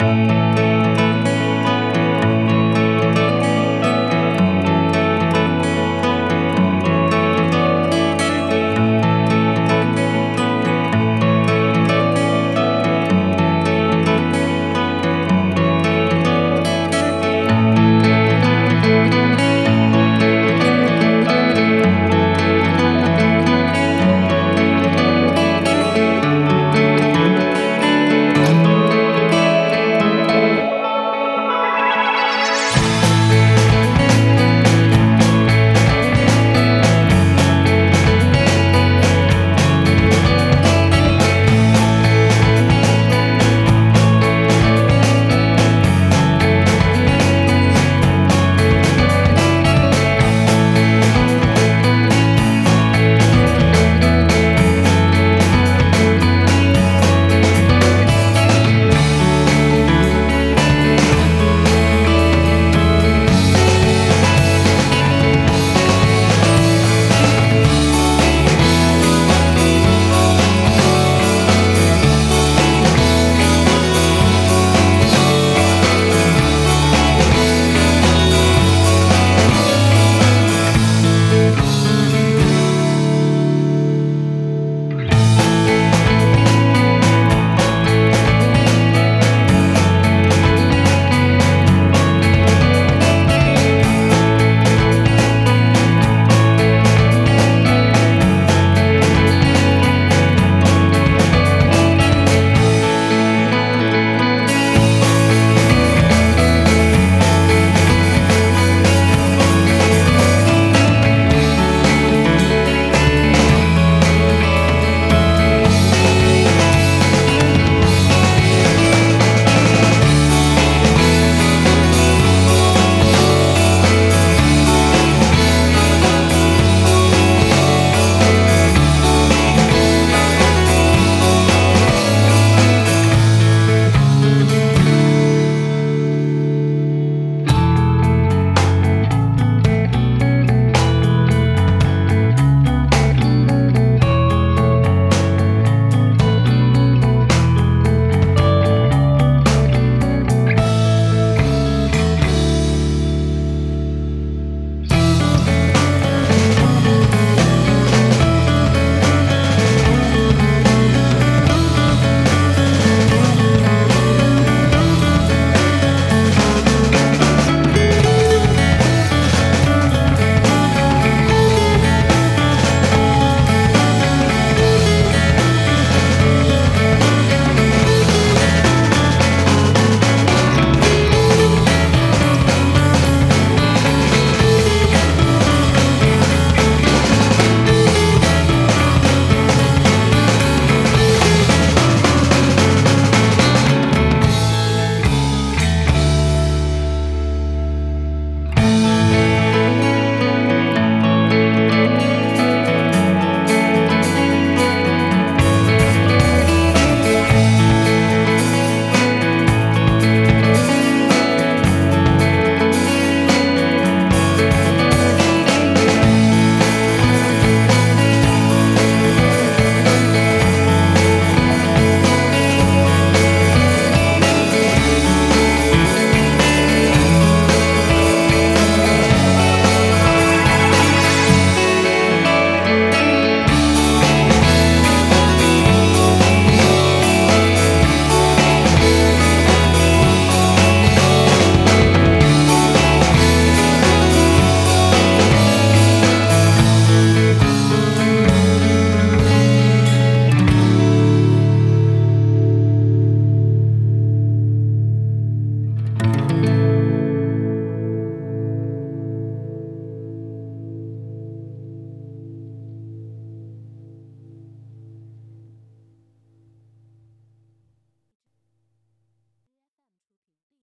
Música